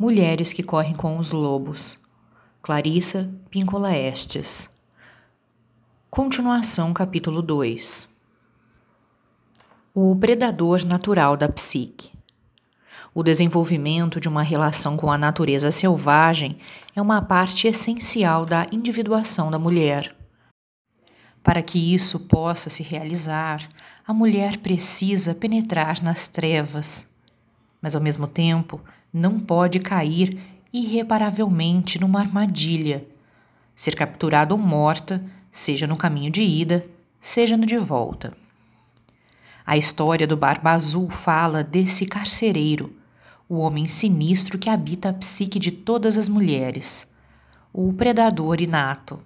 Mulheres que correm com os lobos. Clarissa Píncola Estes. Continuação, capítulo 2. O predador natural da psique. O desenvolvimento de uma relação com a natureza selvagem é uma parte essencial da individuação da mulher. Para que isso possa se realizar, a mulher precisa penetrar nas trevas, mas ao mesmo tempo não pode cair irreparavelmente numa armadilha, ser capturada ou morta, seja no caminho de ida, seja no de volta. A história do Barba Azul fala desse carcereiro, o homem sinistro que habita a psique de todas as mulheres, o predador inato.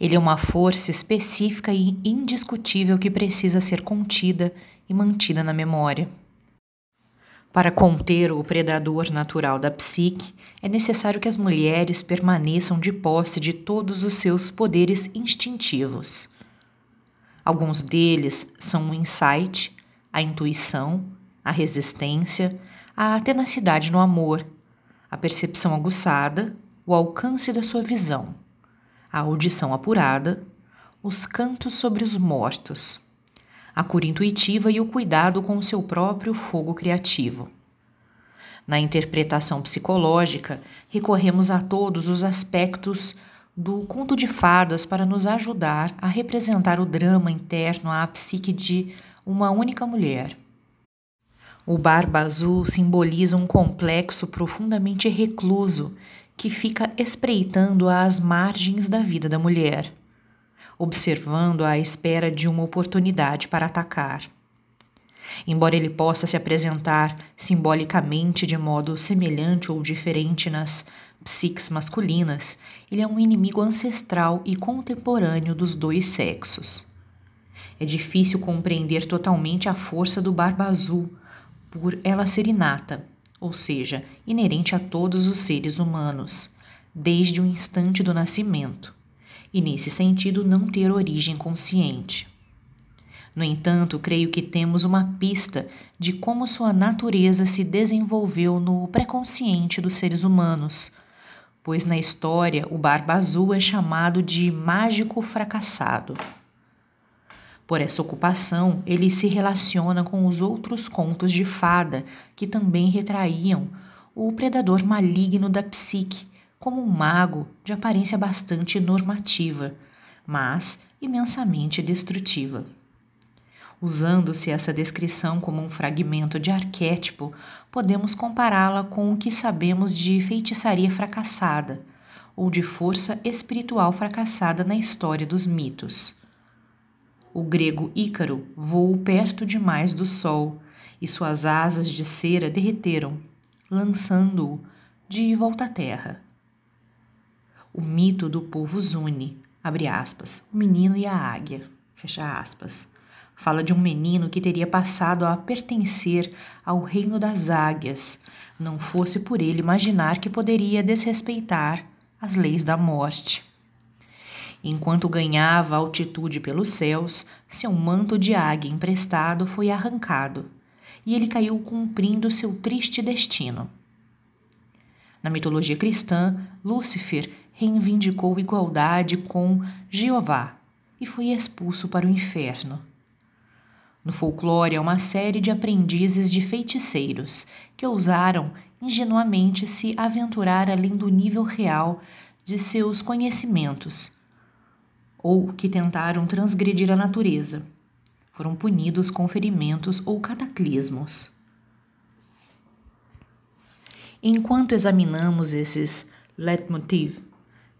Ele é uma força específica e indiscutível que precisa ser contida e mantida na memória. Para conter o predador natural da psique, é necessário que as mulheres permaneçam de posse de todos os seus poderes instintivos. Alguns deles são o insight, a intuição, a resistência, a tenacidade no amor, a percepção aguçada, o alcance da sua visão, a audição apurada, os cantos sobre os mortos a cura intuitiva e o cuidado com o seu próprio fogo criativo. Na interpretação psicológica, recorremos a todos os aspectos do conto de fadas para nos ajudar a representar o drama interno à psique de uma única mulher. O Barba Azul simboliza um complexo profundamente recluso que fica espreitando às margens da vida da mulher observando à espera de uma oportunidade para atacar. Embora ele possa se apresentar simbolicamente de modo semelhante ou diferente nas psiques masculinas, ele é um inimigo ancestral e contemporâneo dos dois sexos. É difícil compreender totalmente a força do Barba Azul, por ela ser inata, ou seja, inerente a todos os seres humanos, desde o instante do nascimento e, nesse sentido, não ter origem consciente. No entanto, creio que temos uma pista de como sua natureza se desenvolveu no pré-consciente dos seres humanos, pois na história o Barba Azul é chamado de mágico fracassado. Por essa ocupação, ele se relaciona com os outros contos de fada que também retraíam o predador maligno da psique, como um mago de aparência bastante normativa, mas imensamente destrutiva. Usando-se essa descrição como um fragmento de arquétipo, podemos compará-la com o que sabemos de feitiçaria fracassada ou de força espiritual fracassada na história dos mitos. O grego Ícaro voou perto demais do sol e suas asas de cera derreteram, lançando-o de volta à terra. O mito do povo Zuni, abre aspas, o menino e a águia, fecha aspas. Fala de um menino que teria passado a pertencer ao reino das águias, não fosse por ele imaginar que poderia desrespeitar as leis da morte. Enquanto ganhava altitude pelos céus, seu manto de águia emprestado foi arrancado, e ele caiu cumprindo seu triste destino. Na mitologia cristã, Lúcifer reivindicou igualdade com Jeová e foi expulso para o inferno. No folclore, há uma série de aprendizes de feiticeiros que ousaram ingenuamente se aventurar além do nível real de seus conhecimentos, ou que tentaram transgredir a natureza. Foram punidos com ferimentos ou cataclismos. Enquanto examinamos esses leitmotiv,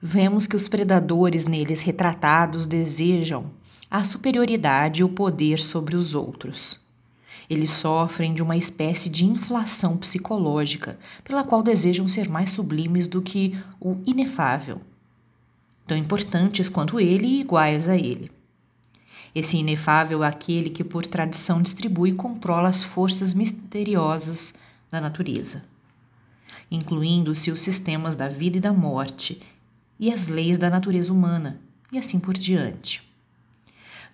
vemos que os predadores neles retratados desejam a superioridade e o poder sobre os outros. Eles sofrem de uma espécie de inflação psicológica, pela qual desejam ser mais sublimes do que o inefável, tão importantes quanto ele e iguais a ele. Esse inefável é aquele que, por tradição, distribui e controla as forças misteriosas da natureza incluindo-se os sistemas da vida e da morte e as leis da natureza humana, e assim por diante.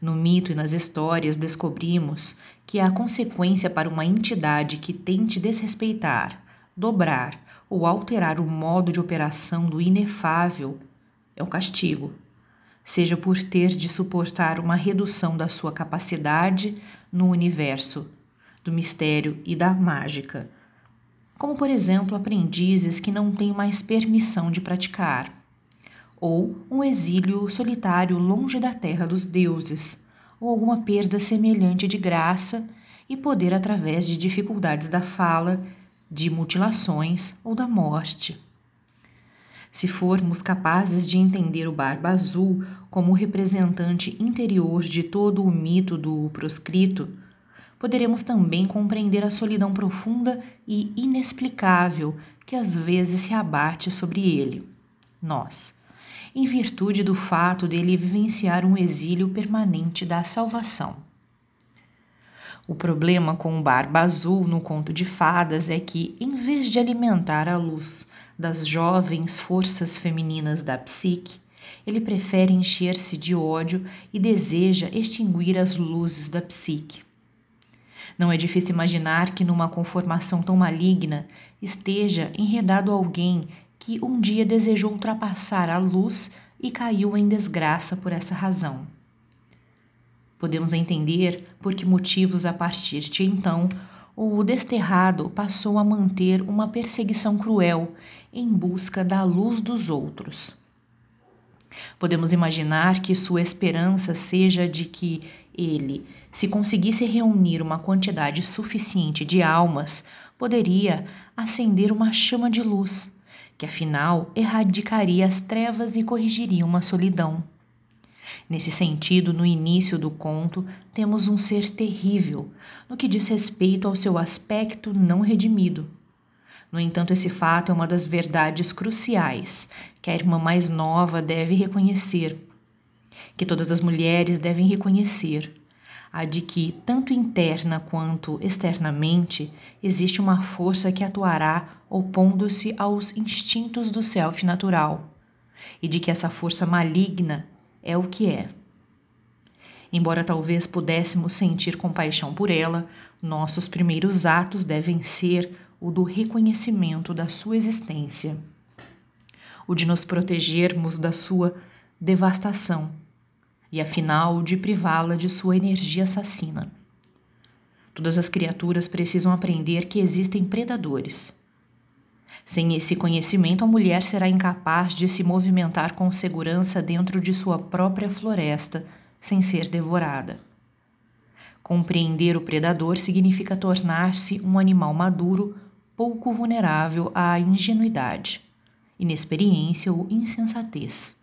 No mito e nas histórias descobrimos que a consequência para uma entidade que tente desrespeitar, dobrar ou alterar o modo de operação do inefável é um castigo, seja por ter de suportar uma redução da sua capacidade no universo, do mistério e da mágica, como por exemplo aprendizes que não têm mais permissão de praticar, ou um exílio solitário longe da terra dos deuses, ou alguma perda semelhante de graça e poder através de dificuldades da fala, de mutilações ou da morte. Se formos capazes de entender o Barba Azul como representante interior de todo o mito do proscrito, poderemos também compreender a solidão profunda e inexplicável que às vezes se abate sobre ele, nós, em virtude do fato dele vivenciar um exílio permanente da salvação. O problema com o Barba Azul no conto de fadas é que, em vez de alimentar a luz das jovens forças femininas da psique, ele prefere encher-se de ódio e deseja extinguir as luzes da psique. Não é difícil imaginar que numa conformação tão maligna esteja enredado alguém que um dia desejou ultrapassar a luz e caiu em desgraça por essa razão. Podemos entender por que motivos a partir de então o desterrado passou a manter uma perseguição cruel em busca da luz dos outros. Podemos imaginar que sua esperança seja de que ele, se conseguisse reunir uma quantidade suficiente de almas, poderia acender uma chama de luz, que afinal erradicaria as trevas e corrigiria uma solidão. Nesse sentido, no início do conto, temos um ser terrível, no que diz respeito ao seu aspecto não redimido. No entanto, esse fato é uma das verdades cruciais que a irmã mais nova deve reconhecer, que todas as mulheres devem reconhecer, a de que, tanto interna quanto externamente, existe uma força que atuará opondo-se aos instintos do self natural, e de que essa força maligna é o que é. Embora talvez pudéssemos sentir compaixão por ela, nossos primeiros atos devem ser o do reconhecimento da sua existência, o de nos protegermos da sua devastação e, afinal, de privá-la de sua energia assassina. Todas as criaturas precisam aprender que existem predadores. Sem esse conhecimento, a mulher será incapaz de se movimentar com segurança dentro de sua própria floresta, sem ser devorada. Compreender o predador significa tornar-se um animal maduro pouco vulnerável à ingenuidade, inexperiência ou insensatez.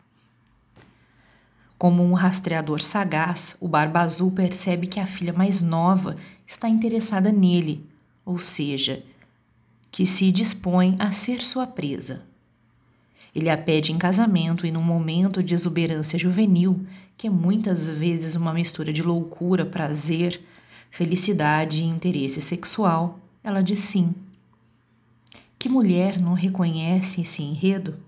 Como um rastreador sagaz, o Barba Azul percebe que a filha mais nova está interessada nele, ou seja, que se dispõe a ser sua presa. Ele a pede em casamento e, num momento de exuberância juvenil, que é muitas vezes uma mistura de loucura, prazer, felicidade e interesse sexual, ela diz sim. Que mulher não reconhece esse enredo?